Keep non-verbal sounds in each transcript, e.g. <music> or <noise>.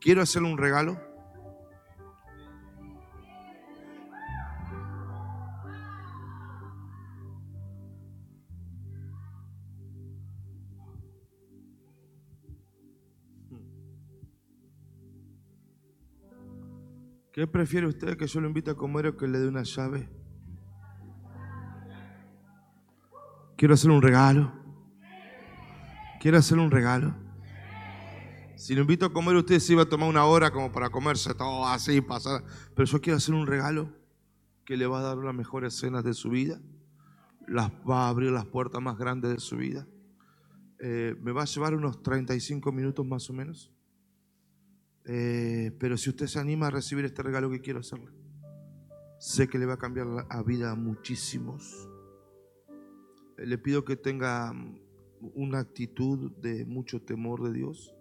Quiero hacerle un regalo. ¿Qué prefiere usted que yo lo invite a comer o que le dé una llave? Quiero hacer un regalo. Quiero hacer un regalo. Si lo invito a comer, usted se iba a tomar una hora como para comerse todo así, pasar. Pero yo quiero hacer un regalo que le va a dar las mejores escenas de su vida. Las va a abrir las puertas más grandes de su vida. Eh, me va a llevar unos 35 minutos más o menos. Eh, pero si usted se anima a recibir este regalo que quiero hacerle, sé que le va a cambiar la vida a muchísimos. Eh, le pido que tenga mm, una actitud de mucho temor de Dios,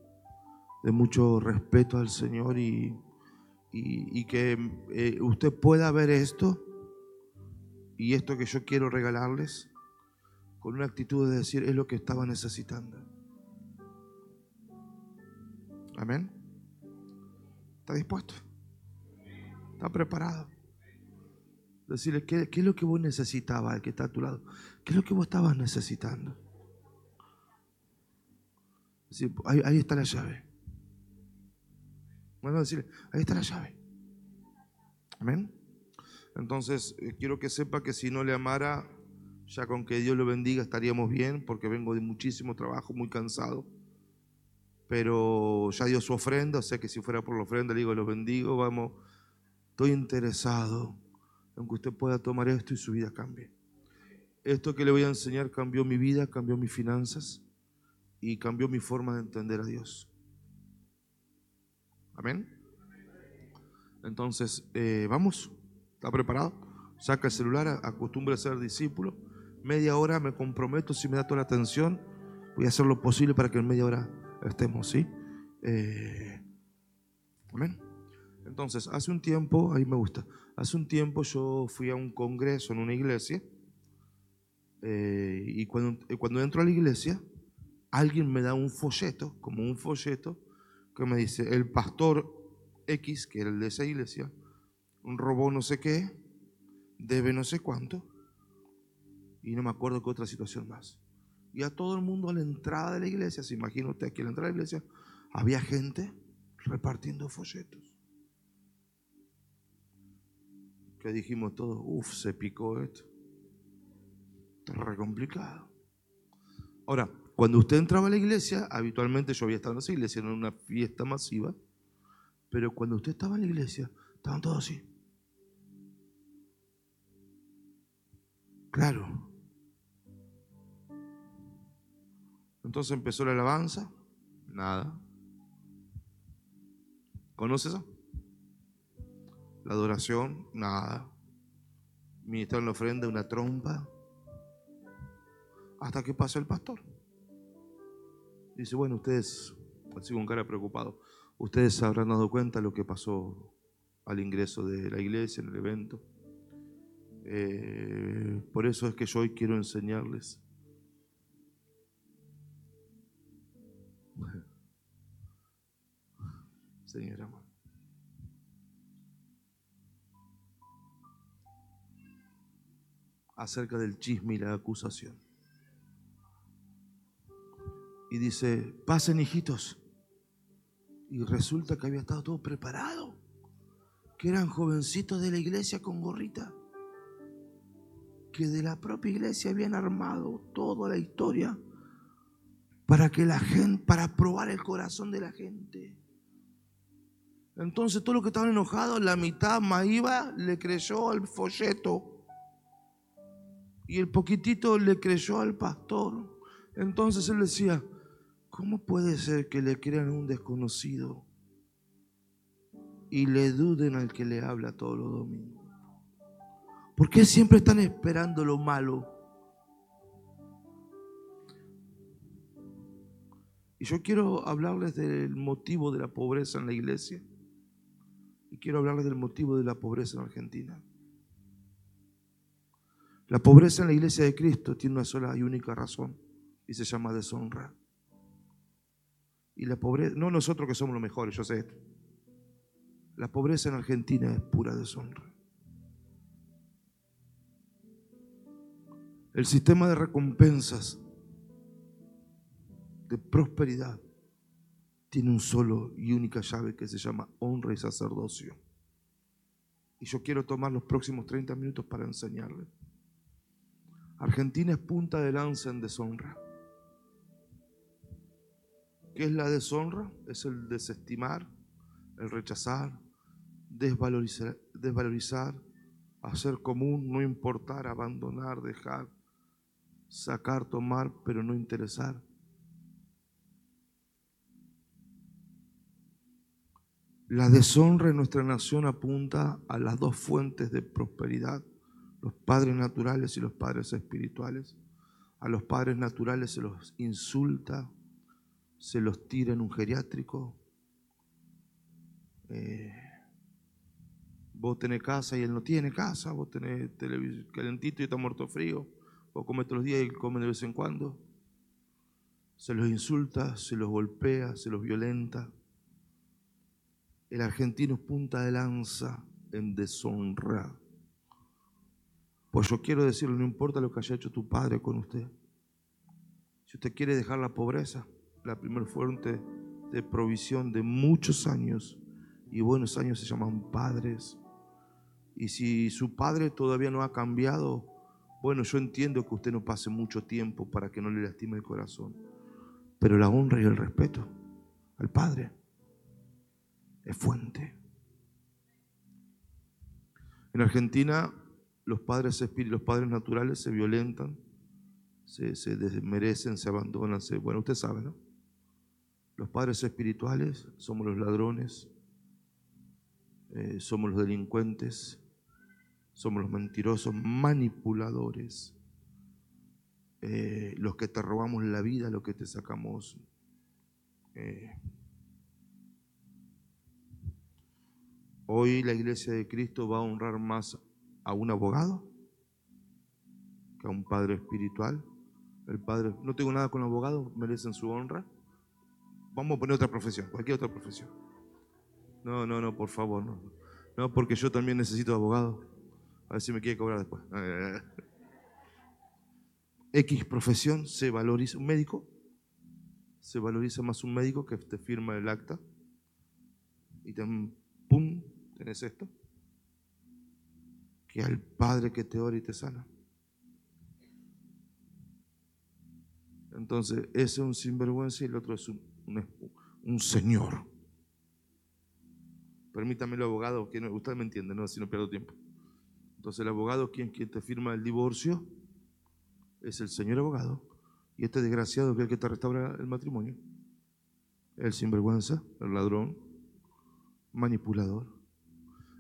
de mucho respeto al Señor y, y, que eh, usted pueda ver esto y esto que yo quiero regalarles con una actitud de decir es lo que estaba necesitando. Amén. ¿Está dispuesto? ¿Está preparado? Decirle, ¿qué, ¿qué, es lo que vos necesitabas, el que está a tu lado? ¿Qué es lo que vos estabas necesitando? Ahí, ahí, está la llave. Bueno, decirle, ahí está la llave. Amén. Entonces, eh, quiero que sepa que si no le amara, ya con que Dios lo bendiga estaríamos bien, porque vengo de muchísimo trabajo, muy cansado pero ya dio su ofrenda, sé que si fuera por la ofrenda le digo, lo bendigo, vamos, estoy interesado en que usted pueda tomar esto y su vida cambie. Esto que le voy a enseñar cambió mi vida, cambió mis finanzas y cambió mi forma de entender a Dios. Amén. Entonces, eh, vamos, ¿está preparado? Saca el celular, acostumbre a ser discípulo. Media hora me comprometo, si me da toda la atención, voy a hacer lo posible para que en media hora estemos, ¿sí? Eh, amén. Entonces, hace un tiempo, ahí me gusta, hace un tiempo yo fui a un congreso en una iglesia eh, y cuando, cuando entro a la iglesia, alguien me da un folleto, como un folleto, que me dice, el pastor X, que era el de esa iglesia, robó no sé qué, debe no sé cuánto, y no me acuerdo qué otra situación más. Y a todo el mundo a la entrada de la iglesia, se imagina usted aquí a la entrada de la iglesia, había gente repartiendo folletos. Que dijimos todos, uff, se picó esto. Está re complicado. Ahora, cuando usted entraba a la iglesia, habitualmente yo había estado en esa iglesia, en una fiesta masiva, pero cuando usted estaba en la iglesia, estaban todos así. Claro, Entonces empezó la alabanza, nada. ¿Conoce eso? La adoración, nada. Ministrar la ofrenda, una trompa. Hasta que pasa el pastor. Dice, bueno, ustedes, así con cara preocupado, ustedes habrán dado cuenta de lo que pasó al ingreso de la iglesia, en el evento. Eh, por eso es que yo hoy quiero enseñarles <laughs> Señor amor. Acerca del chisme y la acusación. Y dice, pasen hijitos. Y resulta que había estado todo preparado. Que eran jovencitos de la iglesia con gorrita. Que de la propia iglesia habían armado toda la historia para que la gente, para probar el corazón de la gente. Entonces todo lo que estaban enojados, la mitad iba le creyó al folleto. Y el poquitito le creyó al pastor. Entonces él decía, ¿cómo puede ser que le crean a un desconocido y le duden al que le habla todos los domingos? ¿Por qué siempre están esperando lo malo? Y yo quiero hablarles del motivo de la pobreza en la iglesia. Y quiero hablarles del motivo de la pobreza en Argentina. La pobreza en la iglesia de Cristo tiene una sola y única razón y se llama deshonra. Y la pobreza, no nosotros que somos los mejores, yo sé esto. La pobreza en Argentina es pura deshonra. El sistema de recompensas, de prosperidad, tiene un solo y única llave que se llama honra y sacerdocio. Y yo quiero tomar los próximos 30 minutos para enseñarle. Argentina es punta de lanza en deshonra. ¿Qué es la deshonra? Es el desestimar, el rechazar, desvalorizar, desvalorizar, hacer común, no importar, abandonar, dejar, sacar, tomar, pero no interesar. La deshonra en nuestra nación apunta a las dos fuentes de prosperidad, los padres naturales y los padres espirituales. A los padres naturales se los insulta, se los tira en un geriátrico. Eh, vos tenés casa y él no tiene casa, vos tenés televisor calentito y está muerto frío, vos comes todos los días y come de vez en cuando. Se los insulta, se los golpea, se los violenta. El argentino es punta de lanza en deshonra. Pues yo quiero decirle, no importa lo que haya hecho tu padre con usted. Si usted quiere dejar la pobreza, la primera fuente de provisión de muchos años, y buenos años se llaman padres. Y si su padre todavía no ha cambiado, bueno, yo entiendo que usted no pase mucho tiempo para que no le lastime el corazón. Pero la honra y el respeto al padre es fuente. En Argentina los padres, los padres naturales se violentan, se, se desmerecen, se abandonan. Se, bueno, usted sabe, ¿no? Los padres espirituales somos los ladrones, eh, somos los delincuentes, somos los mentirosos, manipuladores, eh, los que te robamos la vida, los que te sacamos. Eh. Hoy la iglesia de Cristo va a honrar más a un abogado que a un padre espiritual. El padre, no tengo nada con el abogado, merecen su honra. Vamos a poner otra profesión, cualquier otra profesión. No, no, no, por favor, no. No, porque yo también necesito abogado. A ver si me quiere cobrar después. <laughs> X profesión se valoriza. Un médico se valoriza más un médico que te firma el acta y te, pum, tenés esto que al Padre que te ora y te sana. Entonces, ese es un sinvergüenza y el otro es un, un, señor. Permítame el abogado, que usted me entiende, ¿no? si no pierdo tiempo. Entonces, el abogado, quien, quien te firma el divorcio, es el señor abogado. Y este desgraciado que es el que te restaura el matrimonio. El sinvergüenza, el ladrón, manipulador.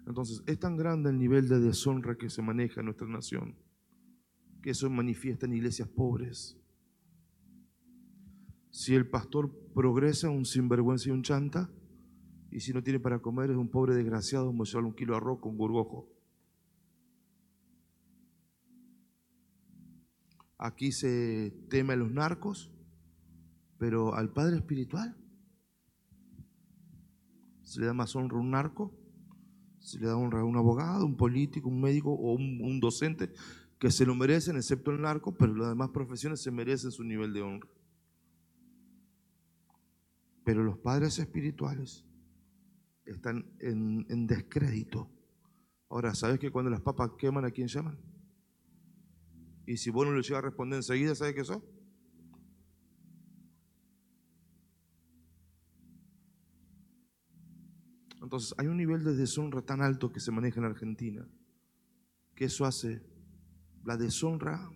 Entonces, es tan grande el nivel de deshonra que se maneja en nuestra nación, que eso manifiesta en iglesias pobres. Si el pastor progresa, un sinvergüenza y un chanta, y si no tiene para comer, es un pobre desgraciado, como solo un kilo de arroz con gorgojo. Aquí se teme a los narcos, pero al padre espiritual se le da más honra a un narco se le da honra a un abogado, un político, un médico o un, docente que se lo merecen, excepto el narco, pero las demás profesiones se merecen su nivel de honra. Pero los padres espirituales están en, descrédito. Ahora, ¿sabes que cuando las papas queman a quién llaman? Y si vos no le a responder enseguida, ¿sabes qué son? Entonces, hay un nivel de deshonra tan alto que se maneja en Argentina, que eso hace, la deshonra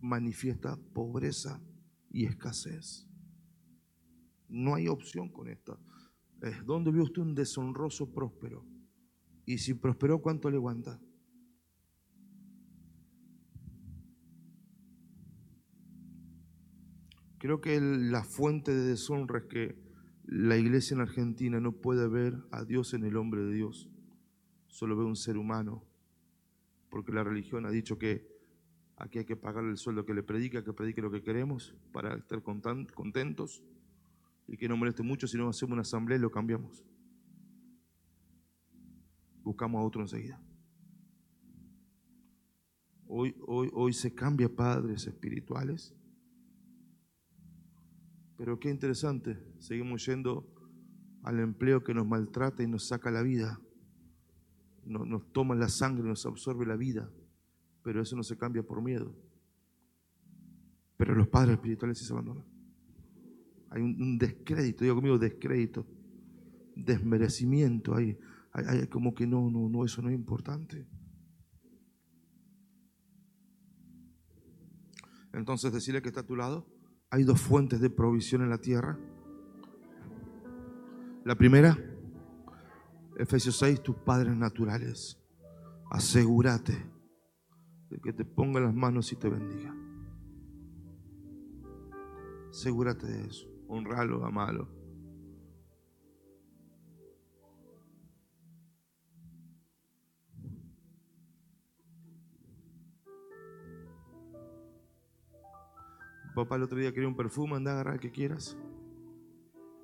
manifiesta pobreza y escasez. No hay opción con esto. ¿Dónde vio usted un deshonroso próspero? Y si prosperó, ¿cuánto le aguanta? Creo que la fuente de deshonra es que la iglesia en Argentina no puede ver a Dios en el hombre de Dios, solo ve un ser humano, porque la religión ha dicho que aquí hay que pagarle el sueldo que le predica, que predique lo que queremos para estar contentos. Y que no moleste mucho si no hacemos una asamblea y lo cambiamos. Buscamos a otro enseguida. Hoy, hoy, hoy se cambia padres espirituales. Pero qué interesante, seguimos yendo al empleo que nos maltrata y nos saca la vida. Nos, nos toma la sangre, nos absorbe la vida. Pero eso no se cambia por miedo. Pero los padres espirituales sí se abandonan. Hay un, descrédito, digo conmigo, descrédito, desmerecimiento. Hay, hay, como que no, no, no, eso no es importante. Entonces decirle que está a tu lado, hay dos fuentes de provisión en la tierra. La primera, Efesios 6, tus padres naturales. Asegúrate de que te ponga las manos y te bendiga. Asegúrate de eso. Honralo, amalo. Papá el otro día quería un perfume, anda a agarrar el que quieras.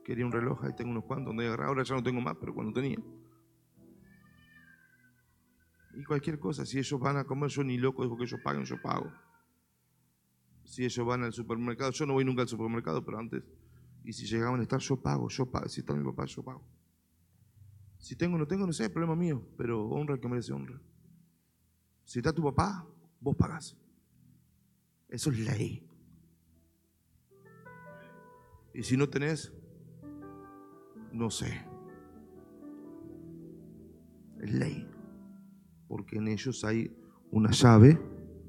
Quería un reloj, ahí tengo unos cuantos, anda a agarrar. Ahora ya no tengo más, pero cuando tenía. Y cualquier cosa, si ellos van a comer, yo ni loco digo que ellos paguen, yo pago. Si ellos van al supermercado, yo no voy nunca al supermercado, pero antes, y si llegaban a estar, yo pago, yo pago. Si está mi papá, yo pago. Si tengo o no tengo, no sé, es problema mío, pero honra el que merece honra. Si está tu papá, vos pagás. Eso es ley. Y si no tenés, no sé. Es ley. Porque en ellos hay una llave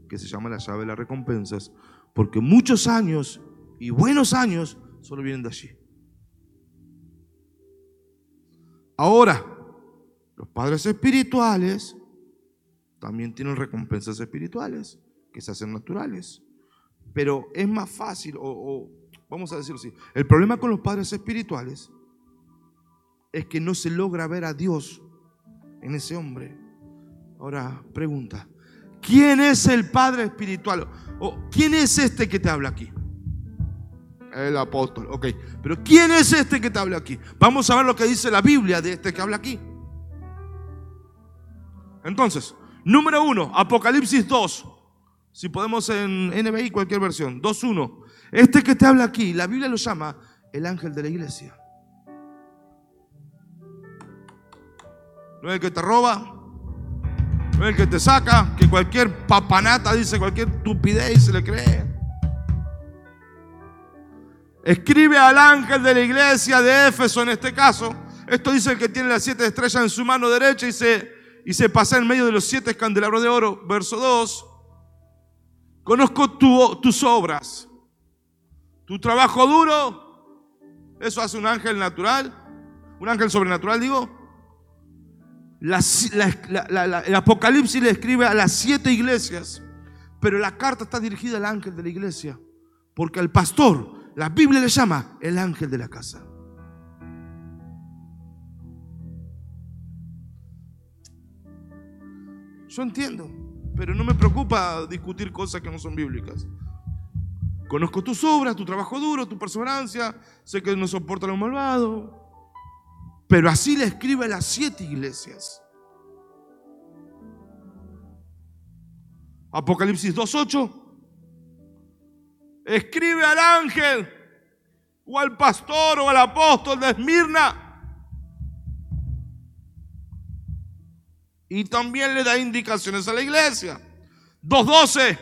que se llama la llave de las recompensas. Porque muchos años y buenos años solo vienen de allí. Ahora, los padres espirituales también tienen recompensas espirituales que se hacen naturales. Pero es más fácil, o, vamos a decirlo así, el problema con los padres espirituales es que no se logra ver a Dios en ese hombre. Ahora, pregunta, ¿quién es el padre espiritual? ¿O quién es este que te habla aquí? El apóstol, ok. Pero ¿quién es este que te habla aquí? Vamos a ver lo que dice la Biblia de este que habla aquí. Entonces, número uno, Apocalipsis 2. Si podemos en NBI, cualquier versión. 2.1. Este que te habla aquí, la Biblia lo llama el ángel de la iglesia. No es el que te roba, no es el que te saca, que cualquier papanata dice cualquier estupidez y se le cree. Escribe al ángel de la iglesia de Éfeso en este caso. Esto dice el que tiene las siete estrellas en su mano derecha y se, y se pasa en medio de los siete candelabros de oro. Verso 2. Conozco tus obras, tu trabajo duro. Eso hace un ángel natural, un ángel sobrenatural, digo. el Apocalipsis le escribe a las siete iglesias, pero la carta está dirigida al ángel de la iglesia, porque al pastor la Biblia le llama el ángel de la casa. Yo entiendo, pero no me preocupa discutir cosas que no son bíblicas. Conozco tus obras, tu trabajo duro, tu perseverancia, sé que no soporta lo malvado. Pero así le escribe a las siete iglesias. Apocalipsis 2.8 escribe al ángel o al pastor o al apóstol de Esmirna. Y también le da indicaciones a la iglesia. 2.12.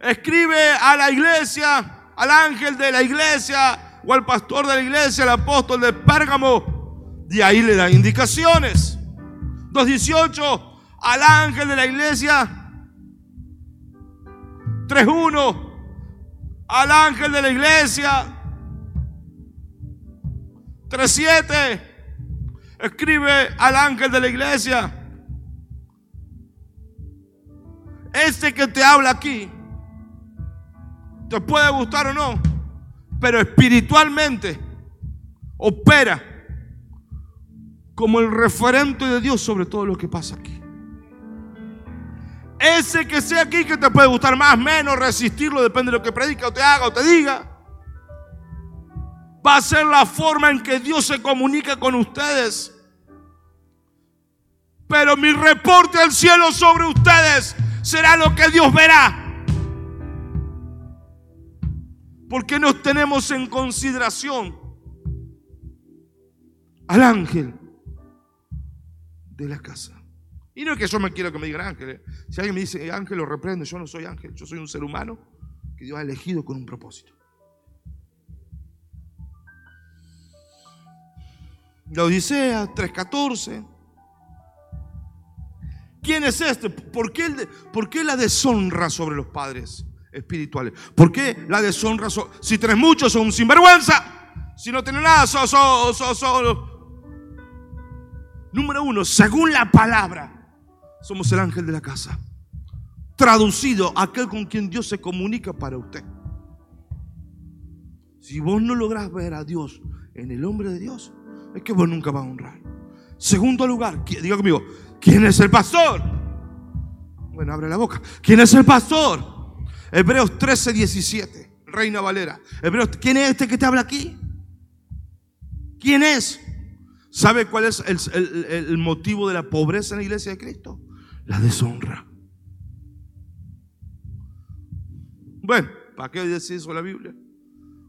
Escribe a la iglesia, al ángel de la iglesia o al pastor de la iglesia, al apóstol de Pérgamo. Y ahí le da indicaciones. 2.18. Al ángel de la iglesia. 3.1 al ángel de la iglesia. 3.7. Escribe al ángel de la iglesia. Este que te habla aquí, te puede gustar o no, pero espiritualmente opera como el referente de Dios sobre todo lo que pasa aquí. Ese que sea aquí que te puede gustar más, menos, resistirlo, depende de lo que predica o te haga o te diga. Va a ser la forma en que Dios se comunica con ustedes. Pero mi reporte al cielo sobre ustedes será lo que Dios verá. Porque nos tenemos en consideración al ángel de la casa. Y no es que yo me quiero que me digan ángel. ¿eh? Si alguien me dice ángel, lo reprendo. Yo no soy ángel. Yo soy un ser humano que Dios ha elegido con un propósito. La Odisea 3.14. ¿Quién es este? ¿Por qué, ¿Por qué, la deshonra sobre los padres espirituales? ¿Por qué la deshonra? si tenés muchos, son un sinvergüenza. Si no tienes nada, sos, Número uno, según la palabra, somos el ángel de la casa. Traducido, aquel con quien Dios se comunica para usted. Si vos no lográs ver a Dios en el hombre de Dios, es que vos nunca vas a honrar. Segundo lugar, diga conmigo, ¿quién es el pastor? Bueno, abre la boca. ¿Quién es el pastor? Hebreos 13, 17, Reina Valera. Hebreos, ¿quién es este que te habla aquí? ¿Quién es? ¿Sabe cuál es el, motivo de la pobreza en la iglesia de Cristo? La deshonra. Bueno, ¿para qué decir eso la Biblia?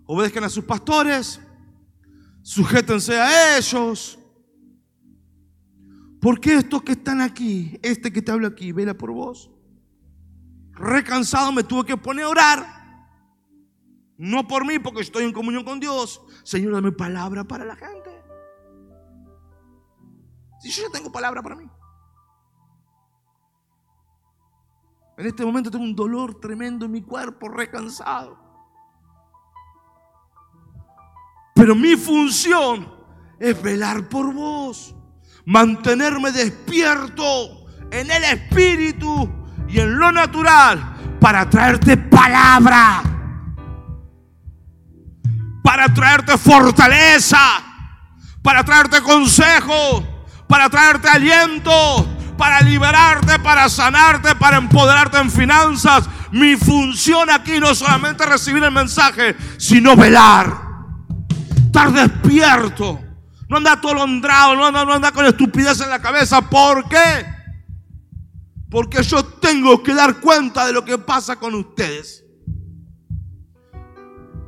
Obedezcan a sus pastores, sujétense a ellos. ¿Por qué estos que están aquí, este que te habla aquí, vela por vos? Recansado me tuve que poner a orar. No por mí, porque estoy en comunión con Dios. Señor, dame palabra para la gente. Si yo ya tengo palabra para mí. En este momento tengo un dolor tremendo en mi cuerpo, recansado. Pero mi función es velar por vos, mantenerme despierto en el espíritu y en lo natural para traerte palabra, para traerte fortaleza, para traerte consejo, para traerte aliento, para liberarte, para sanarte, para empoderarte en finanzas. Mi función aquí no es solamente recibir el mensaje, sino velar, estar despierto. No anda atolondrado, no anda, no anda con estupidez en la cabeza. ¿Por qué? Porque yo tengo que dar cuenta de lo que pasa con ustedes.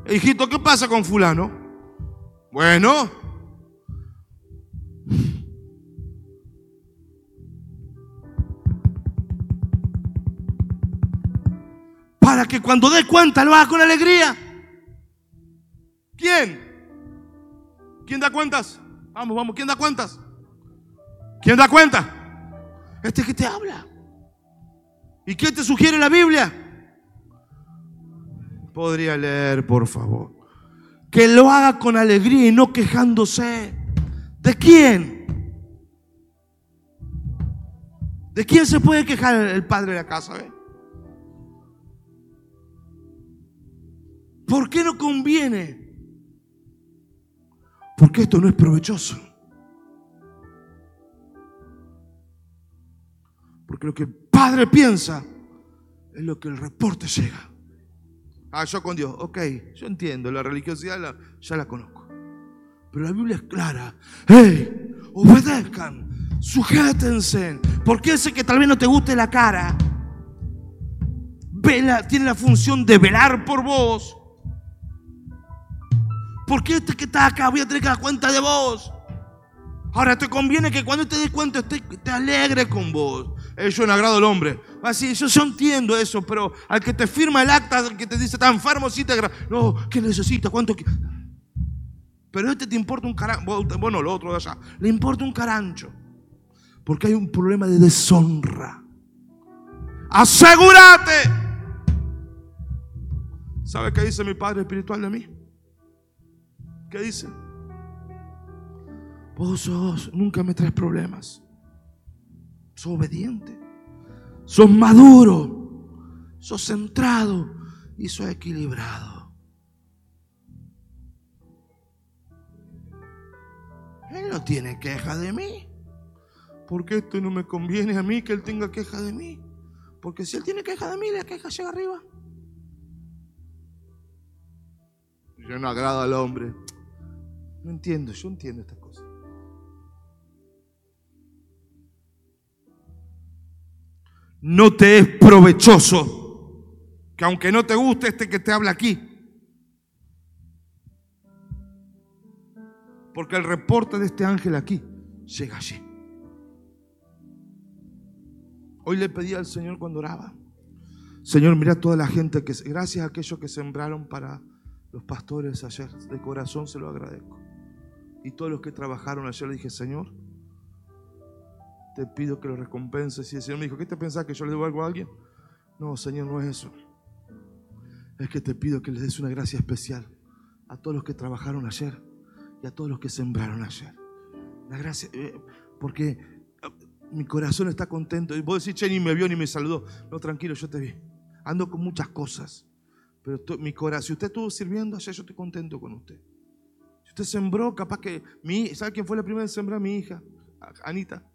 Hijito, ¿qué pasa con fulano? Bueno, para que cuando dé cuenta lo haga con alegría. ¿Quién? ¿Quién da cuentas? Vamos, vamos, ¿quién da cuentas? ¿Quién da cuenta? Este que te habla. ¿Y qué te sugiere la Biblia? Podría leer, por favor. Que lo haga con alegría y no quejándose. ¿De quién? ¿De quién se puede quejar el padre de la casa? Eh? ¿Por qué no conviene? Porque esto no es provechoso. Porque lo que el Padre piensa es lo que el reporte llega. Ah, yo con Dios, ok, yo entiendo, la religiosidad ya la conozco. Pero la Biblia es clara. ¡Hey! Obedezcan, sujétense. Porque ese que tal vez no te guste la cara, vela, tiene la función de velar por vos porque este que está acá voy a tener que dar cuenta de vos. Ahora te conviene que cuando te des cuenta esté, te alegre con vos. Eso no agrado al hombre. Así, yo, yo entiendo eso, pero al que te firma el acta, al que te dice está enfermo, sí te. No, ¿qué necesita? ¿Cuánto? Pero este te importa un carancho. Bueno, lo otro de allá. Le importa un carancho. Porque hay un problema de deshonra. Asegúrate. ¿Sabe qué dice mi padre espiritual de mí? ¿Qué dice? Vos sos, nunca me traes problemas. Sos obediente. Sos maduro. Sos centrado. Y sos equilibrado. Él no tiene queja de mí. Porque esto no me conviene a mí que él tenga queja de mí. Porque si él tiene queja de mí, la queja llega arriba. Yo no agrado al hombre. No entiendo, yo entiendo estas cosas. No te es provechoso que aunque no te guste este que te habla aquí, porque el reporte de este ángel aquí llega allí. Hoy le pedí al Señor cuando oraba, Señor, mira toda la gente que, gracias a aquellos que sembraron para los pastores ayer, de corazón se lo agradezco. Y todos los que trabajaron ayer, le dije, Señor, te pido que lo recompenses. Y el Señor me dijo, ¿qué te pensás que yo le debo algo a alguien? No, Señor, no es eso. Es que te pido que les des una gracia especial a todos los que trabajaron ayer y a todos los que sembraron ayer. La gracia, eh, porque eh, mi corazón está contento. Y vos decís, che, ni me vio ni me saludó. No, tranquilo, yo te vi. Ando con muchas cosas. Pero mi corazón, si usted estuvo sirviendo ayer, yo estoy contento con usted. Usted sembró, capaz que mi, ¿sabe quién fue la primera en sembrar? Mi hija, Anita.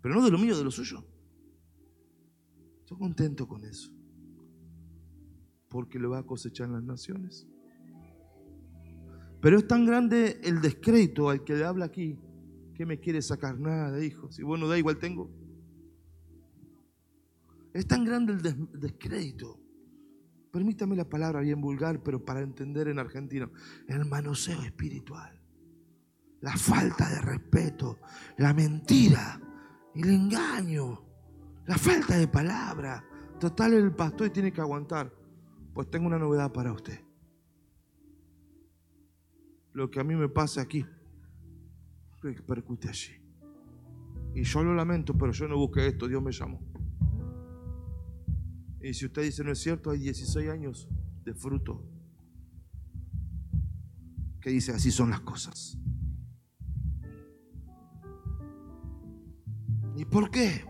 Pero no de lo mío, de lo suyo. Estoy contento con eso. Porque lo va a cosechar en las naciones. Pero es tan grande el descrédito al que le habla aquí, que me quiere sacar nada, hijo. Si bueno, da igual tengo. Es tan grande el descrédito. Permítame la palabra bien vulgar, pero para entender en argentino. El manoseo espiritual. La falta de respeto. La mentira el engaño, la falta de palabra. Total, el pastor tiene que aguantar. Pues tengo una novedad para usted. Lo que a mí me pasa aquí repercute allí. Y yo lo lamento, pero yo no busqué esto, Dios me llamó. Y si usted dice no es cierto, hay 16 años de fruto que dice así son las cosas. ¿Y por qué?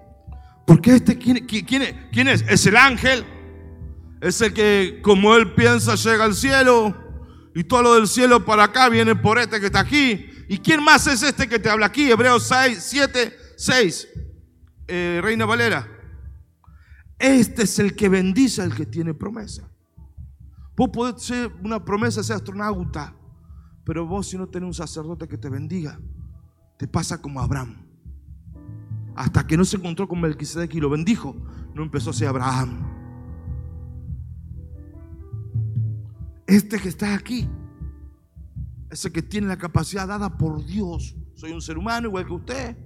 Porque este, ¿quién, quién, es? Es el ángel. Es el que, como él piensa, llega al cielo. Y todo lo del cielo para acá viene por este que está aquí. ¿Y quién más es este que te habla aquí? Hebreos 6, 7, 6. Reina Valera. Este es el que bendice al que tiene promesa. Vos podés ser una promesa, ser astronauta. Pero vos si no tenés un sacerdote que te bendiga, te pasa como Abraham. Hasta que no se encontró con Melquisedec y lo bendijo, no empezó a ser Abraham. Este que está aquí, ese que tiene la capacidad dada por Dios. Soy un ser humano igual que usted.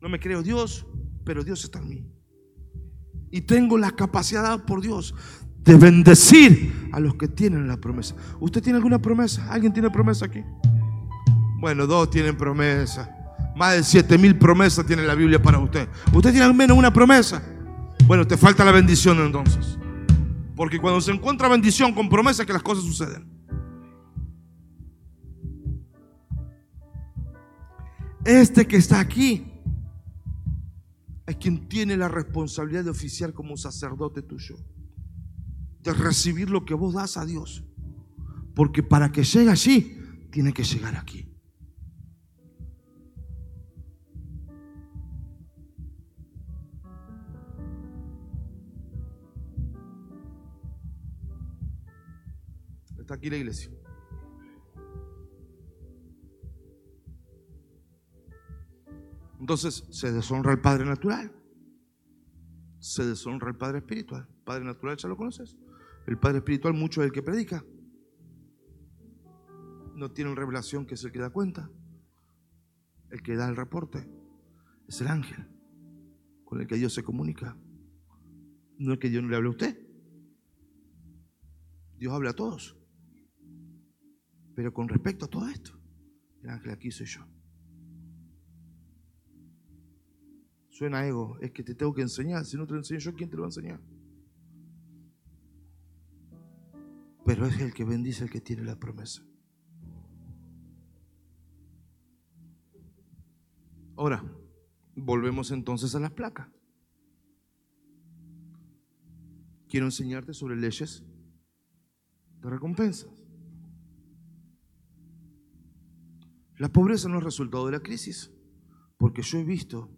No me creo Dios, pero Dios está en mí. Y tengo la capacidad por Dios de bendecir a los que tienen la promesa. ¿Usted tiene alguna promesa? ¿Alguien tiene promesa aquí? Bueno, dos tienen promesa. Más de 7 mil promesas tiene la Biblia para usted. ¿Usted tiene al menos una promesa? Bueno, te falta la bendición entonces. Porque cuando se encuentra bendición con promesa que las cosas suceden. Este que está aquí es quien tiene la responsabilidad de oficiar como sacerdote tuyo. De recibir lo que vos das a Dios. Porque para que llegue allí, tiene que llegar aquí. Está aquí la iglesia. Entonces se deshonra al Padre natural. Se deshonra al Padre espiritual. Padre natural ya lo conoces. El Padre espiritual mucho es el que predica. No tiene revelación que es el que da cuenta. El que da el reporte. Es el ángel con el que Dios se comunica. No es que Dios no le hable a usted. Dios habla a todos. Pero con respecto a todo esto, el ángel aquí soy yo. Suena ego, es que te tengo que enseñar. Si no te lo enseño yo, ¿quién te lo va a enseñar? Pero es el que bendice el que tiene la promesa. Ahora, volvemos entonces a las placas. Quiero enseñarte sobre leyes de recompensas. La pobreza no es resultado de la crisis, porque yo he visto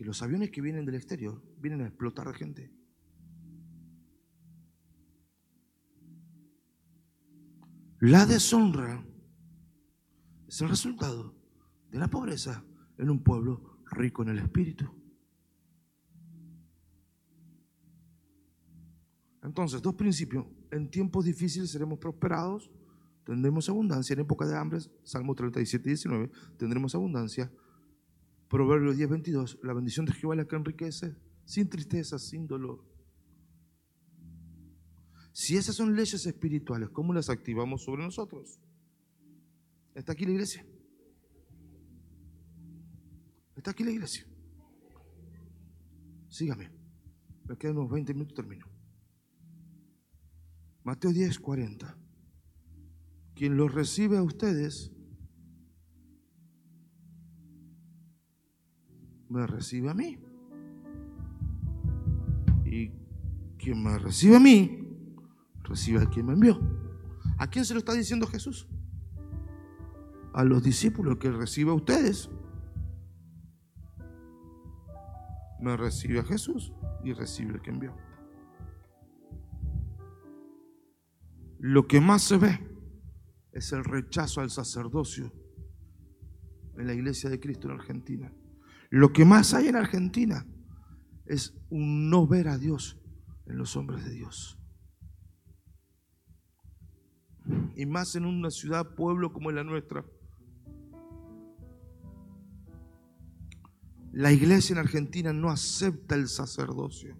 que los aviones que vienen del exterior vienen a explotar gente. La deshonra es el resultado de la pobreza en un pueblo rico en el espíritu. Entonces, dos principios. En tiempos difíciles seremos prosperados, tendremos abundancia. En época de hambre, Salmo 37, 19, tendremos abundancia. Proverbios 10, 22, la bendición de Jehová es la que enriquece, sin tristeza, sin dolor. Si esas son leyes espirituales, ¿cómo las activamos sobre nosotros? ¿Está aquí la iglesia? ¿Está aquí la iglesia? Sígame. Me quedan unos 20 minutos, termino. Mateo 10, 40. Quien los recibe a ustedes, me recibe a mí. Y quien me recibe a mí, recibe a quien me envió. ¿A quién se lo está diciendo Jesús? A los discípulos que recibe a ustedes. Me recibe a Jesús y recibe al que envió. Lo que más se ve es el rechazo al sacerdocio en la iglesia de Cristo en Argentina. Lo que más hay en Argentina es un no ver a Dios en los hombres de Dios. Y más en una ciudad, pueblo como la nuestra. La iglesia en Argentina no acepta el sacerdocio.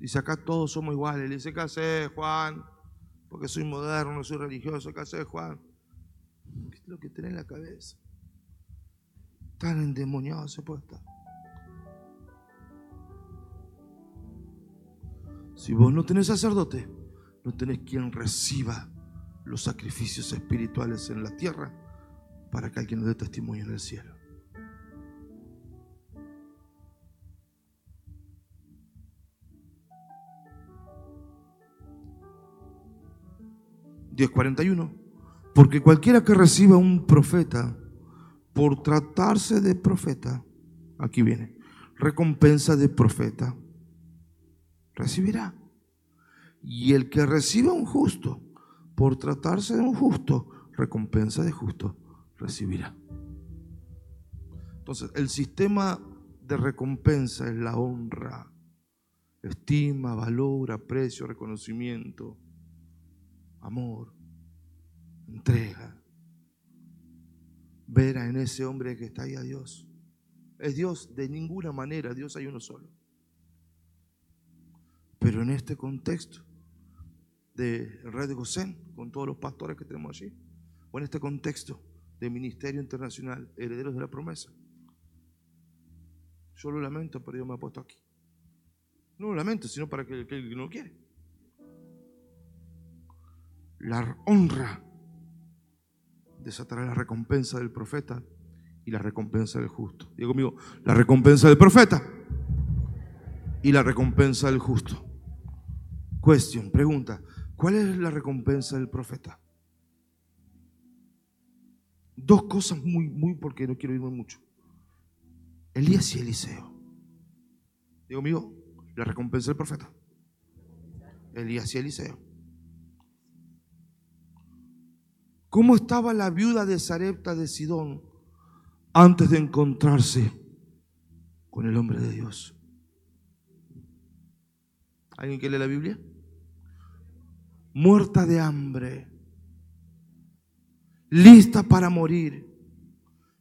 Dice, acá todos somos iguales. Le dice, ¿qué hace Juan? porque soy moderno, soy religioso, ¿qué haces, Juan? ¿Qué es lo que tiene en la cabeza? Tan endemoniado se puede estar. Si vos no tenés sacerdote, no tenés quien reciba los sacrificios espirituales en la tierra para que alguien dé testimonio en el cielo. 10:41. Porque cualquiera que reciba un profeta, por tratarse de profeta, aquí viene, recompensa de profeta, recibirá. Y el que reciba un justo, por tratarse de un justo, recompensa de justo, recibirá. Entonces, el sistema de recompensa es la honra, estima, valor, aprecio, reconocimiento amor, entrega. Ver en ese hombre que está ahí a Dios. Es Dios de ninguna manera, Dios hay uno solo. Pero en este contexto de Red de con todos los pastores que tenemos allí, o en este contexto de Ministerio Internacional, Herederos de la Promesa, yo lo lamento, pero yo me he puesto aquí. No lo lamento, sino para que el que no quiere la honra desatará la recompensa del profeta y la recompensa del justo. Digo conmigo, la recompensa del profeta y la recompensa del justo. Cuestión, pregunta, ¿cuál es la recompensa del profeta? Dos cosas muy, muy, porque no quiero irme mucho. Elías y Eliseo. Digo conmigo, la recompensa del profeta. Elías y Eliseo. ¿Cómo estaba la viuda de Sarepta de Sidón antes de encontrarse con el hombre de Dios? ¿Alguien que lee la Biblia? Muerta de hambre, lista para morir.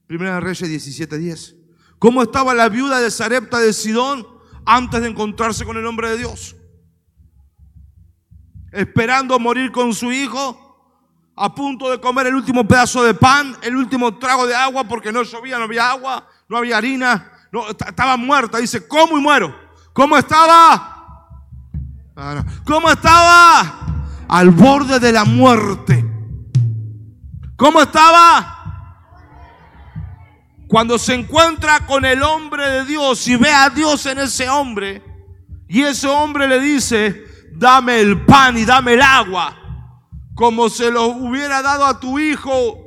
Primera Reyes 17:10. ¿Cómo estaba la viuda de Sarepta de Sidón antes de encontrarse con el hombre de Dios? Esperando morir con su hijo a punto de comer el último pedazo de pan, el último trago de agua, porque no llovía, no había agua, no había harina, no, estaba muerta. Dice, ¿cómo y muero? ¿Cómo estaba? ¿Cómo estaba? Al borde de la muerte. ¿Cómo estaba? Cuando se encuentra con el hombre de Dios y ve a Dios en ese hombre, y ese hombre le dice, dame el pan y dame el agua como se lo hubiera dado a tu hijo.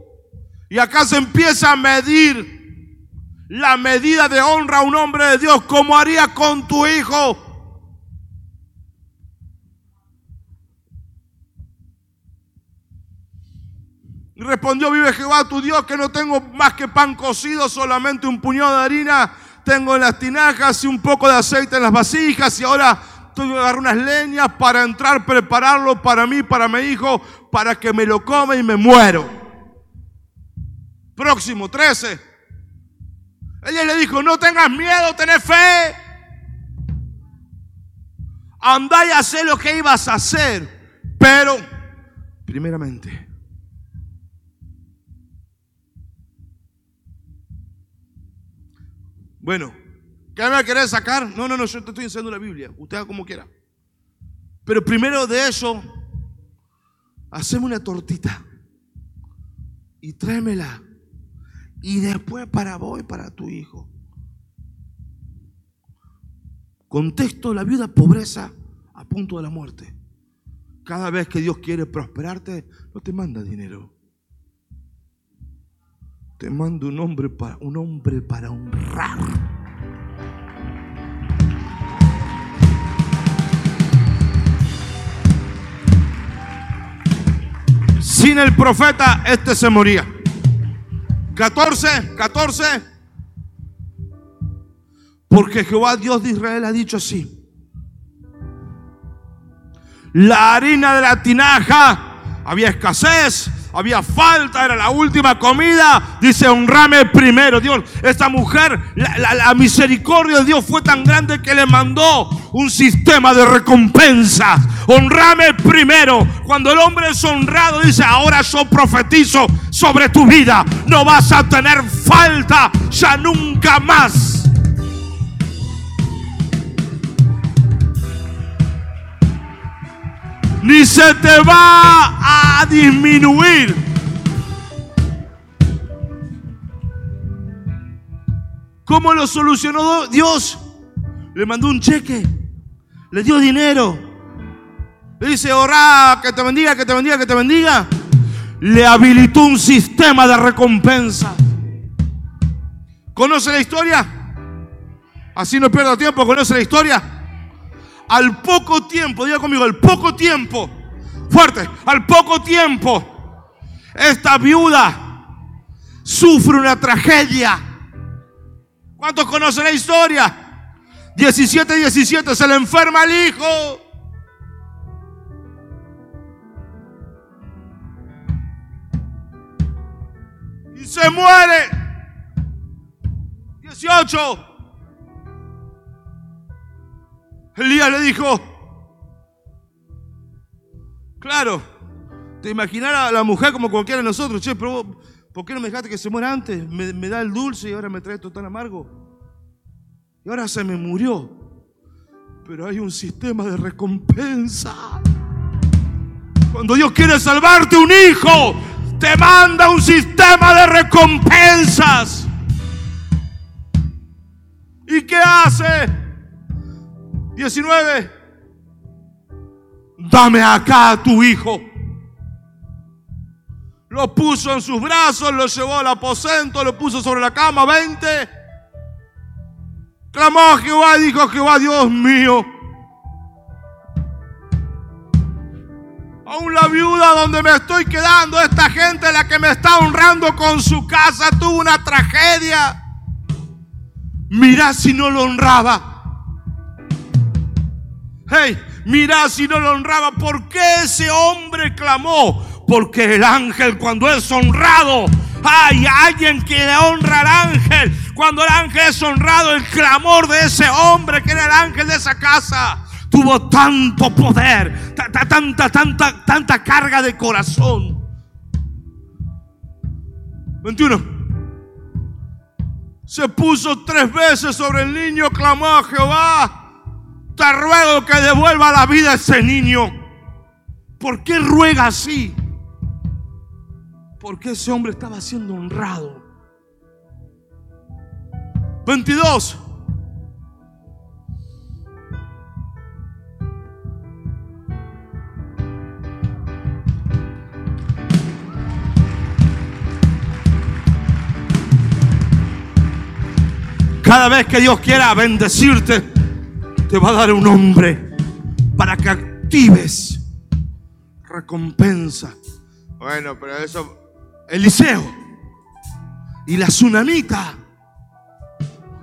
Y acá se empieza a medir la medida de honra a un hombre de Dios, como haría con tu hijo. Respondió, vive Jehová tu Dios, que no tengo más que pan cocido, solamente un puñado de harina tengo en las tinajas y un poco de aceite en las vasijas y ahora tengo que agarrar unas leñas para entrar, prepararlo para mí, para mi hijo, para que me lo come y me muero. Próximo, 13. Ella le dijo, no tengas miedo, tenés fe. Andá y hacé lo que ibas a hacer. Pero, primeramente, bueno, ¿qué me querés sacar? No, no, no, yo te estoy enseñando la Biblia. Usted haga como quiera. Pero primero de eso, haceme una tortita y tráemela. Y después para vos y para tu hijo. Contexto, la vida pobreza a punto de la muerte. Cada vez que Dios quiere prosperarte, no te manda dinero. Te manda un hombre para, un hombre para honrar. Sin el profeta, este se moría. 14, 14. Porque Jehová Dios de Israel ha dicho así. La harina de la tinaja, había escasez, había falta, era la última comida. Dice, honrame primero. Dios, esta mujer, la, misericordia de Dios fue tan grande que le mandó un sistema de recompensas. Honrame primero. Cuando el hombre es honrado, dice, ahora yo profetizo sobre tu vida. No vas a tener falta ya nunca más. Ni se te va a disminuir. ¿Cómo lo solucionó Dios? Le mandó un cheque, le dio dinero. Le dice, ora, que te bendiga, que te bendiga, que te bendiga. Le habilitó un sistema de recompensa. ¿Conoce la historia? Así no pierdo tiempo, ¿conoce la historia? Al poco tiempo, diga conmigo, al poco tiempo, fuerte, al poco tiempo, esta viuda sufre una tragedia. ¿Cuántos conocen la historia? 17, 17, se le enferma el hijo. Y se muere. 18. Elías le dijo, claro, te imaginarás a la mujer como cualquiera de nosotros, che, pero ¿por qué no me dejaste que se muera antes? Me, da el dulce y ahora me trae esto tan amargo. Y ahora se me murió. Pero hay un sistema de recompensa. Cuando Dios quiere salvarte un hijo, te manda un sistema de recompensas. ¿Y qué hace? 19. Dame acá a tu hijo. Lo puso en sus brazos, lo llevó al aposento, lo puso sobre la cama. 20. Clamó a Jehová y dijo Jehová, Dios mío. Aún la viuda donde me estoy quedando, esta gente la que me está honrando con su casa, tuvo una tragedia. Mira si no lo honraba. Hey, mira si no lo honraba. ¿Por qué ese hombre clamó? Porque el ángel cuando es honrado, hay alguien que le honra al ángel. Cuando el ángel es honrado, el clamor de ese hombre que era el ángel de esa casa tuvo tanto poder, tanta, tanta, tanta carga de corazón. 21. Se puso tres veces sobre el niño, clamó a Jehová te ruego que devuelva la vida a ese niño. ¿Por qué ruega así? Porque ese hombre estaba siendo honrado. 22. Cada vez que Dios quiera bendecirte, te va a dar un hombre para que actives recompensa. Bueno, pero eso, Eliseo y la tsunamita.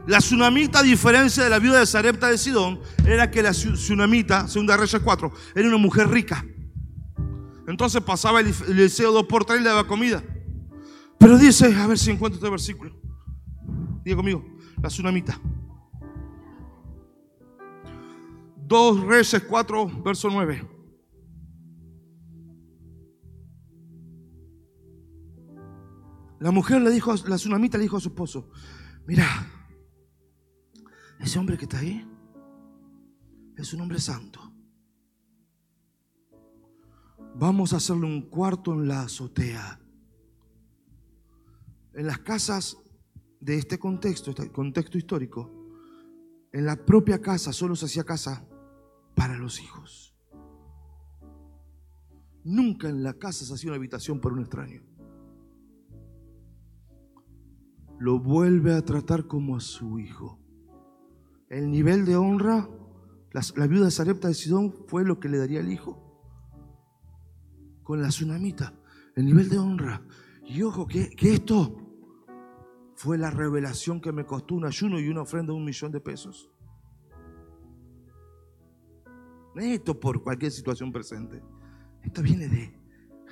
La tsunamita, a diferencia de la viuda de Sarepta de Sidón, era que la tsunamita, segunda Reyes 4, era una mujer rica. Entonces pasaba el Eliseo dos por tres y le daba comida. Pero dice, a ver si encuentro este versículo. Diga conmigo, la tsunamita. 2 Reyes 4, verso 9. La mujer le dijo, la tsunamita le dijo a su esposo, mira, ese hombre que está ahí es un hombre santo. Vamos a hacerle un cuarto en la azotea. En las casas de este contexto, este contexto histórico, en la propia casa solo se hacía casa para los hijos. Nunca en la casa se hacía una habitación para un extraño. Lo vuelve a tratar como a su hijo. El nivel de honra, la, viuda de Sarepta de Sidón fue lo que le daría el hijo. Con la tsunamita, el nivel de honra. Y ojo, que, que esto fue la revelación que me costó un ayuno y una ofrenda de un millón de pesos. Esto por cualquier situación presente. Esto viene de,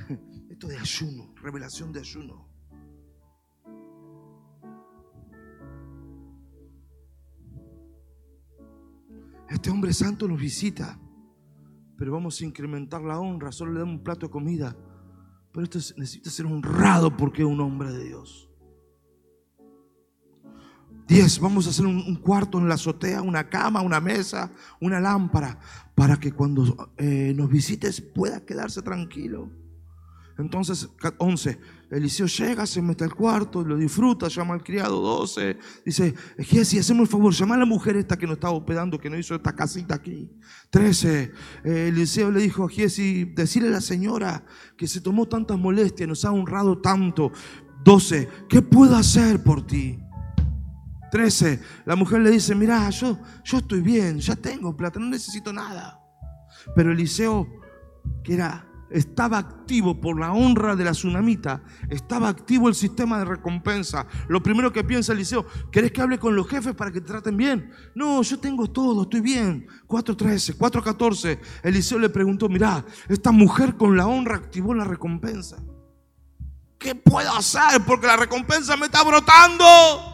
<laughs> esto de ayuno, revelación de ayuno. Este hombre santo nos visita, pero vamos a incrementar la honra, solo le damos un plato de comida. Pero esto necesita ser honrado porque es un hombre de Dios. Diez, vamos a hacer un, cuarto en la azotea, una cama, una mesa, una lámpara, para que cuando eh, nos visites pueda quedarse tranquilo. Entonces, 11, Eliseo llega, se mete al cuarto, lo disfruta, llama al criado, 12, dice, Jesse, hacemos el favor, llama a la mujer esta que nos estaba hospedando, que no hizo esta casita aquí. 13, eh, Eliseo le dijo a Jesse, decirle a la señora que se tomó tantas molestias, nos ha honrado tanto. 12, ¿qué puedo hacer por ti? 13, la mujer le dice, mira, yo, yo estoy bien, ya tengo plata, no necesito nada. Pero Eliseo, que era, estaba activo por la honra de la tsunamita, estaba activo el sistema de recompensa. Lo primero que piensa Eliseo, ¿querés que hable con los jefes para que te traten bien? No, yo tengo todo, estoy bien. 4.13, 4.14, Eliseo le preguntó, mira, esta mujer con la honra activó la recompensa. ¿Qué puedo hacer? Porque la recompensa me está brotando.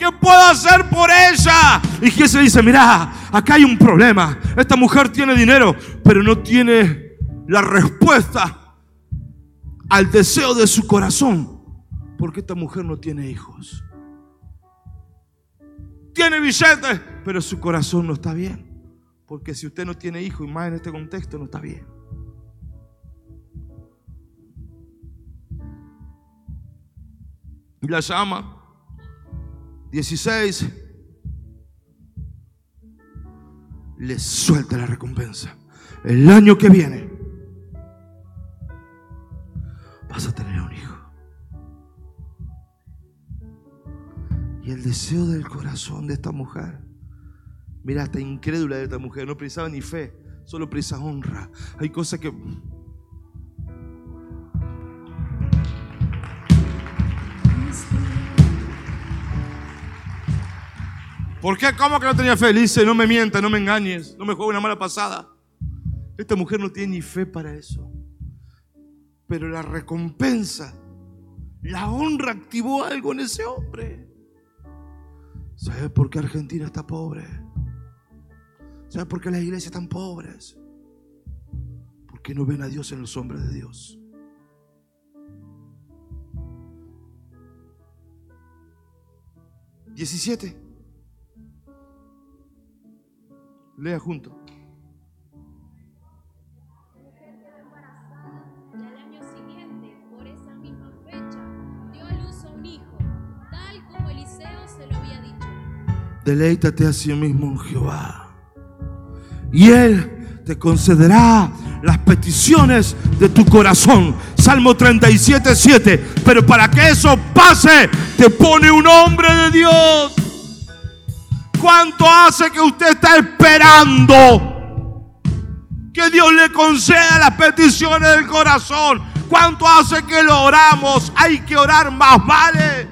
¿Qué puedo hacer por ella? Y Jesús dice, mira, acá hay un problema. Esta mujer tiene dinero, pero no tiene la respuesta al deseo de su corazón. Porque esta mujer no tiene hijos. Tiene billetes, pero su corazón no está bien. Porque si usted no tiene hijos, y más en este contexto, no está bien. Y la llama 16, le suelta la recompensa. El año que viene vas a tener un hijo. Y el deseo del corazón de esta mujer, mira, esta incrédula de esta mujer, no precisaba ni fe, solo precisa honra. Hay cosas que ¿Por qué? ¿Cómo que no tenía fe? Dice, no me mientas, no me engañes, no me juegues una mala pasada. Esta mujer no tiene ni fe para eso. Pero la recompensa, la honra activó algo en ese hombre. ¿Sabes por qué Argentina está pobre? ¿Sabes por qué las iglesias están pobres? Porque no ven a Dios en los hombres de Dios. Diecisiete. Lea junto. Deleítate a sí mismo en Jehová. Y Él te concederá las peticiones de tu corazón. Salmo 37, 7. Pero para que eso pase, te pone un hombre de Dios ¿Cuánto hace que usted está esperando que Dios le conceda las peticiones del corazón? ¿Cuánto hace que lo oramos? Hay que orar más, vale.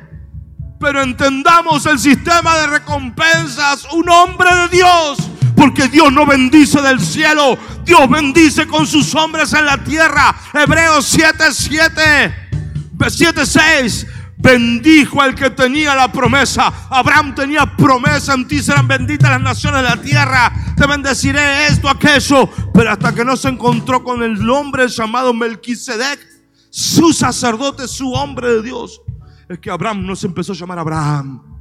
Pero entendamos el sistema de recompensas. Un hombre de Dios. Porque Dios no bendice del cielo. Dios bendice con sus hombres en la tierra. Hebreos 7, 7. 7, 6 bendijo al que tenía la promesa. Abraham tenía promesa, en ti serán benditas las naciones de la tierra. Te bendeciré esto, aquello. Pero hasta que no se encontró con el hombre llamado Melquisedec, su sacerdote, su hombre de Dios, es que Abraham no se empezó a llamar Abraham.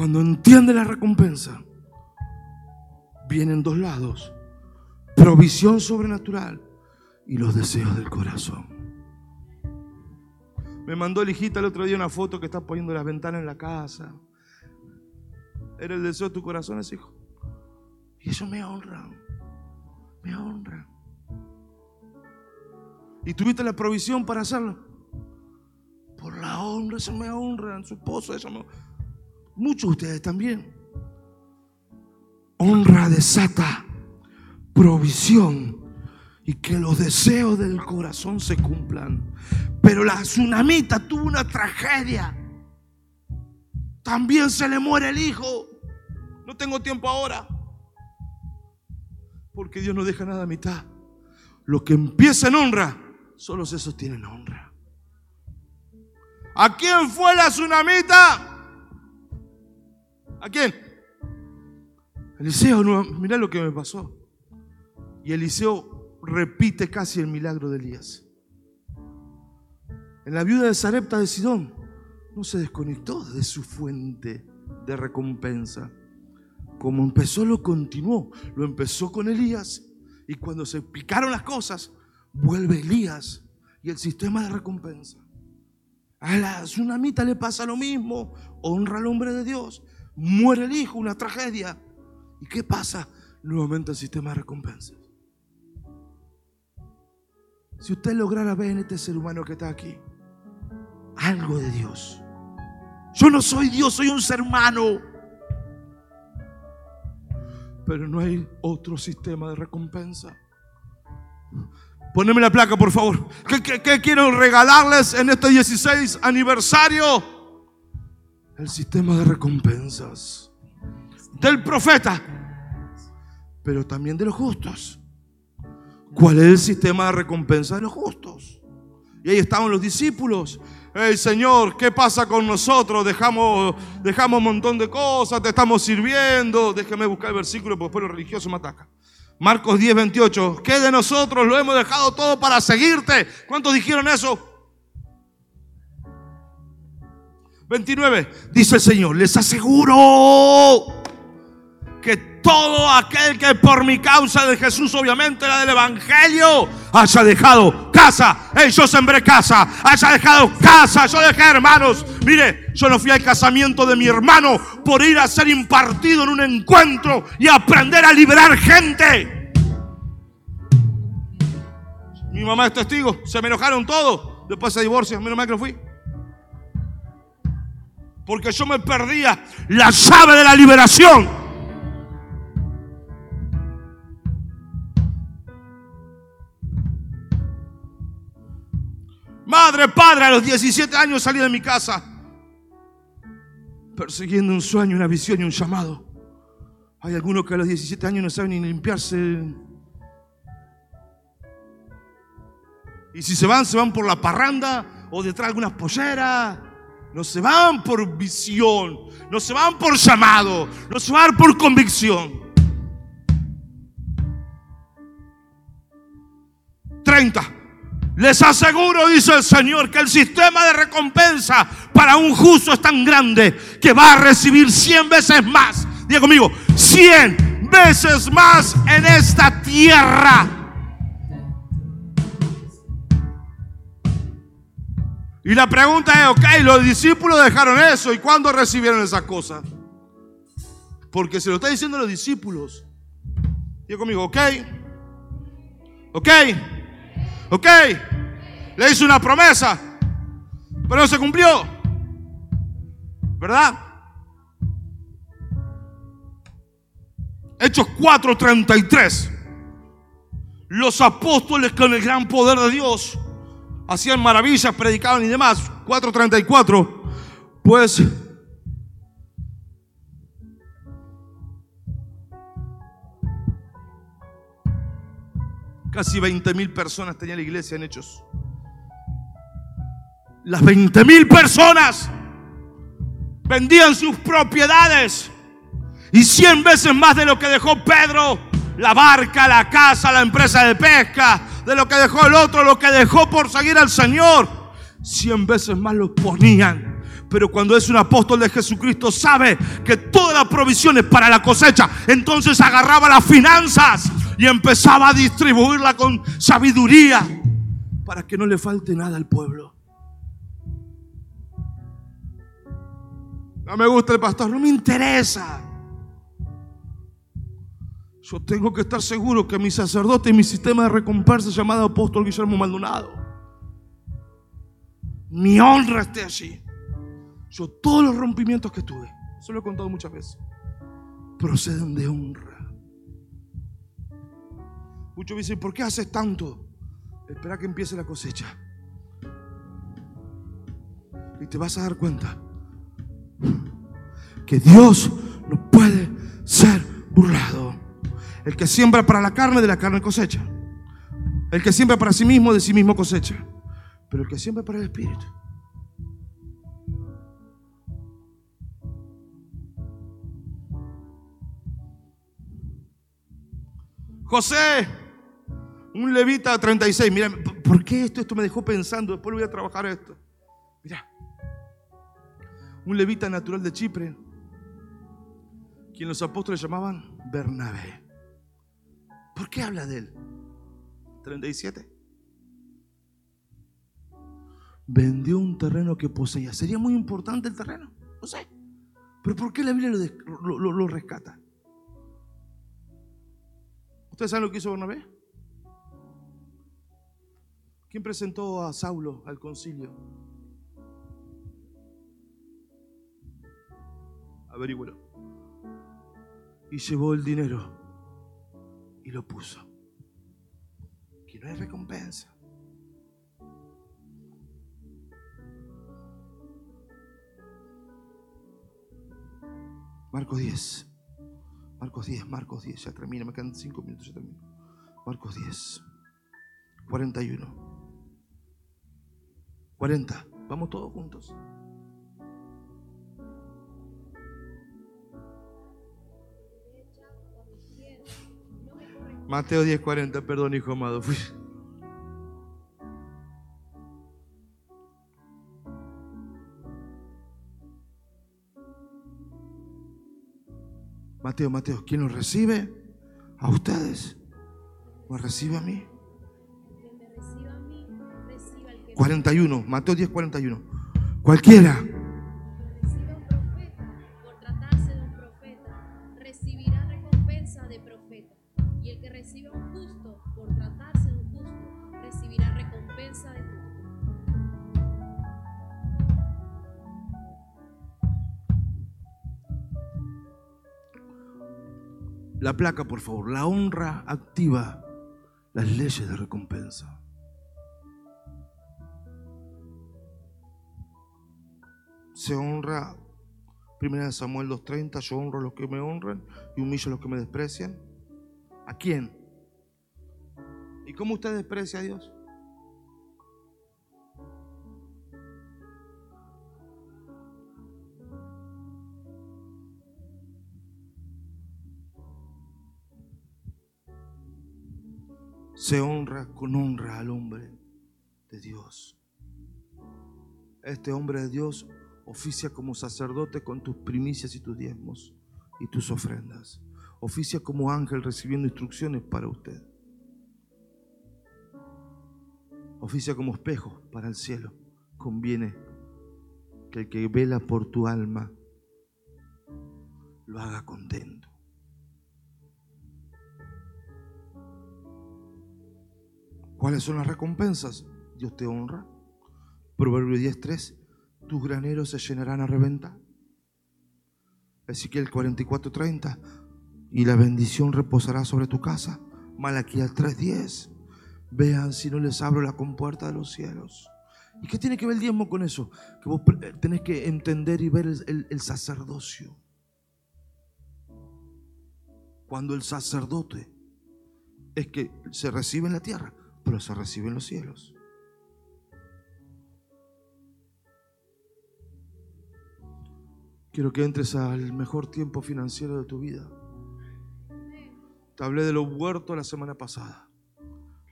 Cuando entiende la recompensa, vienen dos lados. Provisión sobrenatural y los deseos del corazón. Me mandó el hijita el otro día una foto que está poniendo las ventanas en la casa. Era el deseo de tu corazón, ese hijo. Y eso me honra. Me honra. ¿Y tuviste la provisión para hacerlo? Por la honra, eso me honra. Su esposo, eso me honra. Muchos de ustedes también. Honra desata provisión y que los deseos del corazón se cumplan. Pero la tsunamita tuvo una tragedia. También se le muere el hijo. No tengo tiempo ahora. Porque Dios no deja nada a mitad. Lo que empieza en honra, solo esos tienen honra. ¿A quién fue la tsunamita? ¿A quién? Eliseo, no, lo que me pasó. Y Eliseo repite casi el milagro de Elías. En la viuda de Sarepta de Sidón no se desconectó de su fuente de recompensa. Como empezó, lo continuó. Lo empezó con Elías. Y cuando se picaron las cosas, vuelve Elías y el sistema de recompensa. A la tsunamita le pasa lo mismo. Honra al hombre de Dios muere el hijo, una tragedia. ¿Y qué pasa? Nuevamente el sistema de recompensas. Si usted lograra ver en este ser humano que está aquí algo de Dios. Yo no soy Dios, soy un ser humano. Pero no hay otro sistema de recompensa. Poneme la placa, por favor. ¿Qué, qué quiero regalarles en este 16 aniversario? El sistema de recompensas del profeta, pero también de los justos. ¿Cuál es el sistema de recompensa de los justos? Y ahí estaban los discípulos. Hey Señor, ¿qué pasa con nosotros? Dejamos, dejamos un montón de cosas, te estamos sirviendo. Déjeme buscar el versículo porque después lo religioso me ataca. Marcos 10, 28. ¿Qué de nosotros? Lo hemos dejado todo para seguirte. ¿Cuántos dijeron eso? 29, dice el Señor, les aseguro que todo aquel que por mi causa de Jesús, obviamente la del Evangelio, haya dejado casa, yo sembré casa, haya dejado casa, yo dejé hermanos. Mire, yo no fui al casamiento de mi hermano por ir a ser impartido en un encuentro y aprender a liberar gente. Mi mamá es testigo, se me enojaron todos, después se divorcian, menos mal que no fui porque yo me perdía la llave de la liberación. Madre, padre, a los 17 años salí de mi casa persiguiendo un sueño, una visión y un llamado. Hay algunos que a los 17 años no saben ni limpiarse. Y si se van, se van por la parranda o detrás de algunas polleras. No se van por visión, no se van por llamado, no se van por convicción. 30. Les aseguro, dice el Señor, que el sistema de recompensa para un justo es tan grande que va a recibir 100 veces más. Diga conmigo, 100 veces más en esta tierra Y la pregunta es, ok, los discípulos dejaron eso. ¿Y cuándo recibieron esa cosa? Porque se lo está diciendo los discípulos. Digo conmigo, ok, ok, ok. Le hizo una promesa, pero no se cumplió. ¿Verdad? Hechos 4:33. Los apóstoles con el gran poder de Dios hacían maravillas, predicaban y demás. 4:34. Pues casi 20 mil personas tenía la iglesia en Hechos. Las 20 mil personas vendían sus propiedades y 100 veces más de lo que dejó Pedro, la barca, la casa, la empresa de pesca, de lo que dejó el otro, lo que dejó por seguir al Señor. 100 veces más los ponían. Pero cuando es un apóstol de Jesucristo sabe que toda la provisión es para la cosecha. Entonces agarraba las finanzas y empezaba a distribuirla con sabiduría para que no le falte nada al pueblo. No me gusta el pastor, no me interesa. Yo tengo que estar seguro que mi sacerdote y mi sistema de recompensa llamado apóstol Guillermo Maldonado, mi honra esté allí. Yo todos los rompimientos que tuve, eso lo he contado muchas veces, proceden de honra. Muchos dicen, ¿por qué haces tanto? Espera que empiece la cosecha. Y te vas a dar cuenta que Dios no puede ser burlado. El que siembra para la carne, de la carne cosecha. El que siembra para sí mismo, de sí mismo cosecha. Pero el que siembra para el Espíritu. José, un levita 36. Mira, ¿por qué esto? Esto me dejó pensando. Después voy a trabajar esto. Mira, un levita natural de Chipre, quien los apóstoles llamaban Bernabé. ¿Por qué habla de él? 37. Vendió un terreno que poseía. Sería muy importante el terreno. No sé. Pero ¿por qué la Biblia lo, lo, lo rescata? ¿Ustedes saben lo que hizo Bernabé? ¿Quién presentó a Saulo al concilio? Averígüelo. Y llevó el dinero lo puso. Que no hay recompensa. Marcos 10. Marcos 10, Marcos 10. Ya termina, me quedan 5 minutos, ya termino. Marcos 10. 41. 40. Vamos todos juntos. Mateo 10:40, perdón, hijo amado. Fui. Mateo, Mateo, ¿quién lo recibe? A ustedes. ¿Me recibe a mí? 41, Mateo 10, 41. Cualquiera La placa, por favor. La honra activa las leyes de recompensa. Se honra, primera Samuel 2.30, yo honro a los que me honran y humillo a los que me desprecian. ¿A quién? ¿Y cómo usted desprecia a Dios? se honra con honra al hombre de Dios. Este hombre de Dios oficia como sacerdote con tus primicias y tus diezmos y tus ofrendas. Oficia como ángel recibiendo instrucciones para usted. Oficia como espejo para el cielo. Conviene que el que vela por tu alma lo haga contento. ¿Cuáles son las recompensas? Dios te honra. Proverbio 10.3, tus graneros se llenarán a reventa. Ezequiel 44:30. Y la bendición reposará sobre tu casa. Malaquías 3:10. Vean si no les abro la compuerta de los cielos. ¿Y qué tiene que ver el diezmo con eso? Que vos tenés que entender y ver el, el sacerdocio. Cuando el sacerdote es que se recibe en la tierra, pero se recibe en los cielos. Quiero que entres al mejor tiempo financiero de tu vida. Te hablé de los huertos la semana pasada.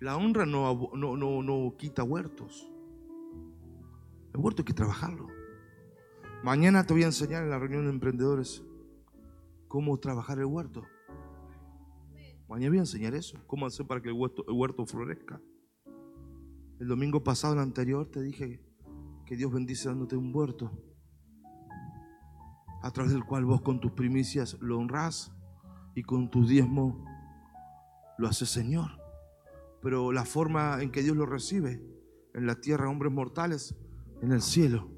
La honra no, no, no, quita huertos. El huerto hay que trabajarlo. Mañana te voy a enseñar en la reunión de emprendedores cómo trabajar el huerto. Mañana voy a enseñar eso, cómo hacer para que el huerto, el huerto florezca. El domingo pasado, el anterior, te dije que Dios bendice dándote un huerto a través del cual vos con tus primicias lo honrás y con tus diezmo lo haces Señor. Pero la forma en que Dios lo recibe, en la tierra, hombres mortales, en el cielo,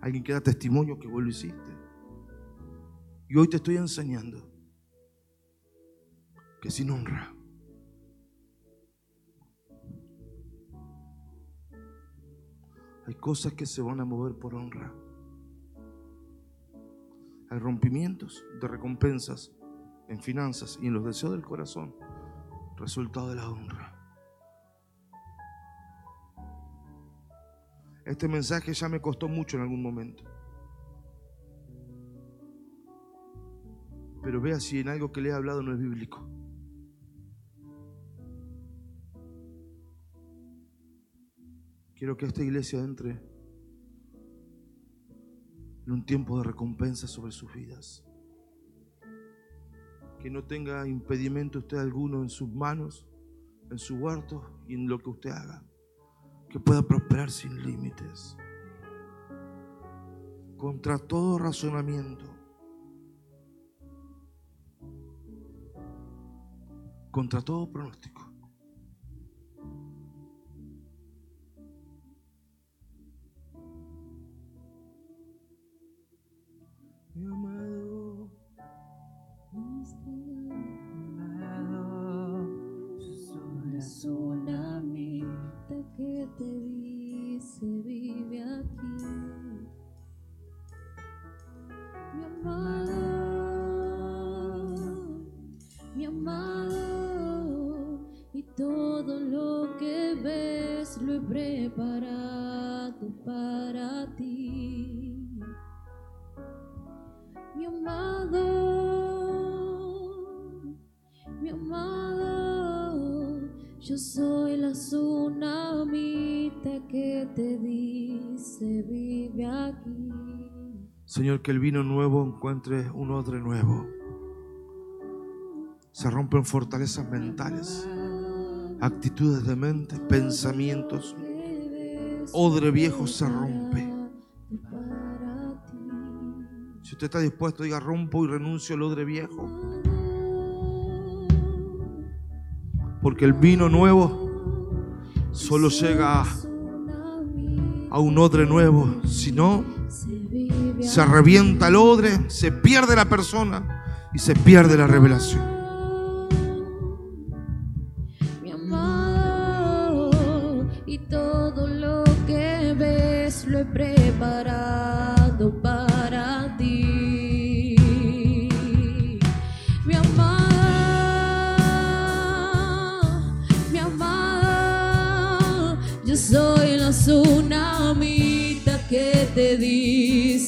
alguien que da testimonio que vos lo hiciste. Y hoy te estoy enseñando que sin honra, hay cosas que se van a mover por honra. Hay rompimientos de recompensas en finanzas y en los deseos del corazón, resultado de la honra. Este mensaje ya me costó mucho en algún momento. Pero vea si en algo que le he hablado no es bíblico. Quiero que esta iglesia entre en un tiempo de recompensa sobre sus vidas. Que no tenga impedimento usted alguno en sus manos, en su huerto y en lo que usted haga. Que pueda prosperar sin límites. Contra todo razonamiento. Contra todo pronóstico. He preparado para ti mi amado, mi amado, yo soy la tsunamita que te dice vive aquí. Señor, que el vino nuevo encuentre un odre nuevo. Se rompen fortalezas mentales, actitudes de mente, pensamientos. Odre viejo se rompe. Si usted está dispuesto, diga rompo y renuncio al odre viejo. Porque el vino nuevo solo llega a un odre nuevo. Si no, se revienta el odre, se pierde la persona y se pierde la revelación.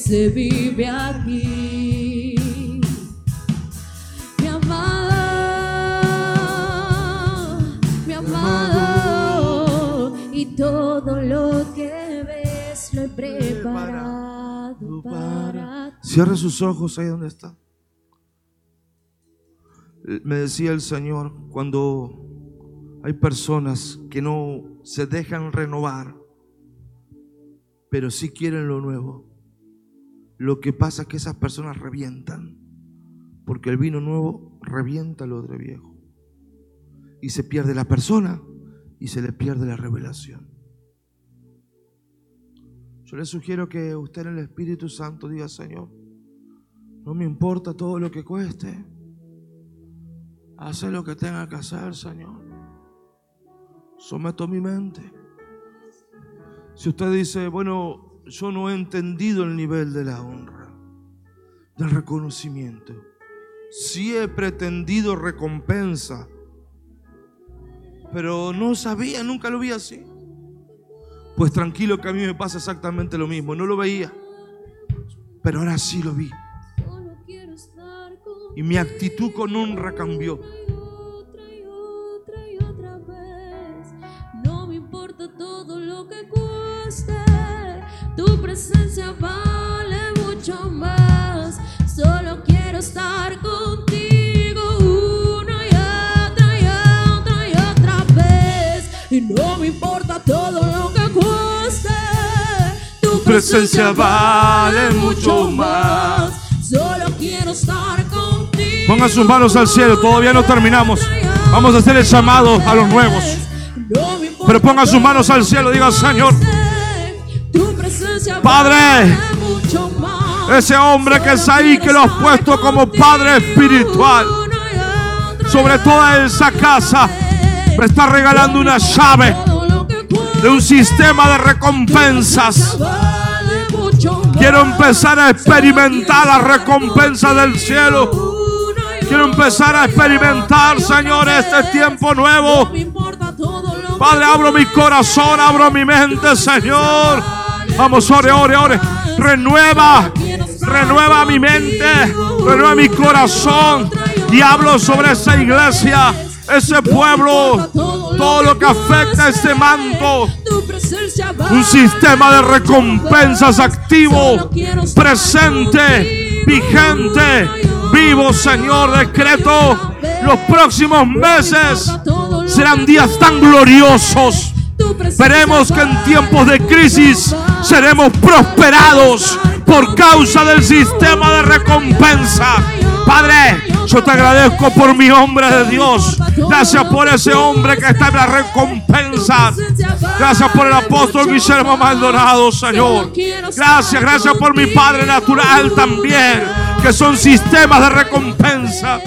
Dice vive aquí. Mi amado, mi amado, y todo lo que ves lo he preparado para ti. Cierre sus ojos ahí donde está. Me decía el Señor, cuando hay personas que no se dejan renovar, pero sí quieren lo nuevo, lo que pasa es que esas personas revientan, porque el vino nuevo revienta lo de viejo. Y se pierde la persona y se le pierde la revelación. Yo le sugiero que usted en el Espíritu Santo diga, Señor, No me importa todo lo que cueste. Hace lo que tenga que hacer, Señor. Someto mi mente. Si usted dice, bueno, yo no he entendido el nivel de la honra, del reconocimiento. Si he pretendido recompensa, pero no sabía, nunca lo vi así. Pues tranquilo que a mí me pasa exactamente lo mismo. No lo veía, pero ahora sí lo vi. Y mi actitud con honra cambió. Presencia vale mucho más. Solo quiero estar contigo una y otra y otra y otra vez. Y no me importa todo lo que cueste, tu presencia vale mucho más. Solo quiero estar contigo. Ponga sus manos al cielo, todavía no terminamos. Vamos a hacer el llamado a los nuevos. Pero ponga sus manos al cielo, diga Señor, Padre, ese hombre que es ahí, que lo has puesto como Padre espiritual sobre toda esa casa, me está regalando una llave de un sistema de recompensas. Quiero empezar a experimentar la recompensa del cielo. Quiero empezar a experimentar, Señor, este tiempo nuevo. Padre, abro mi corazón, abro mi mente, Señor. Vamos, ore, ore, ore. Renueva, renueva mi mente, renueva mi corazón. Y hablo sobre esa iglesia, ese pueblo, todo lo que afecta a este manto. Un sistema de recompensas activo, presente, vigente, vivo, Señor. Decreto los próximos meses serán días tan gloriosos. Veremos que en tiempos de crisis seremos prosperados por causa del sistema de recompensa. Padre, yo te agradezco por mi hombre de Dios. Gracias por ese hombre que está en la recompensa. Gracias por el apóstol Guillermo Maldonado, Señor. Gracias, gracias por mi Padre natural también, que son sistemas de recompensa.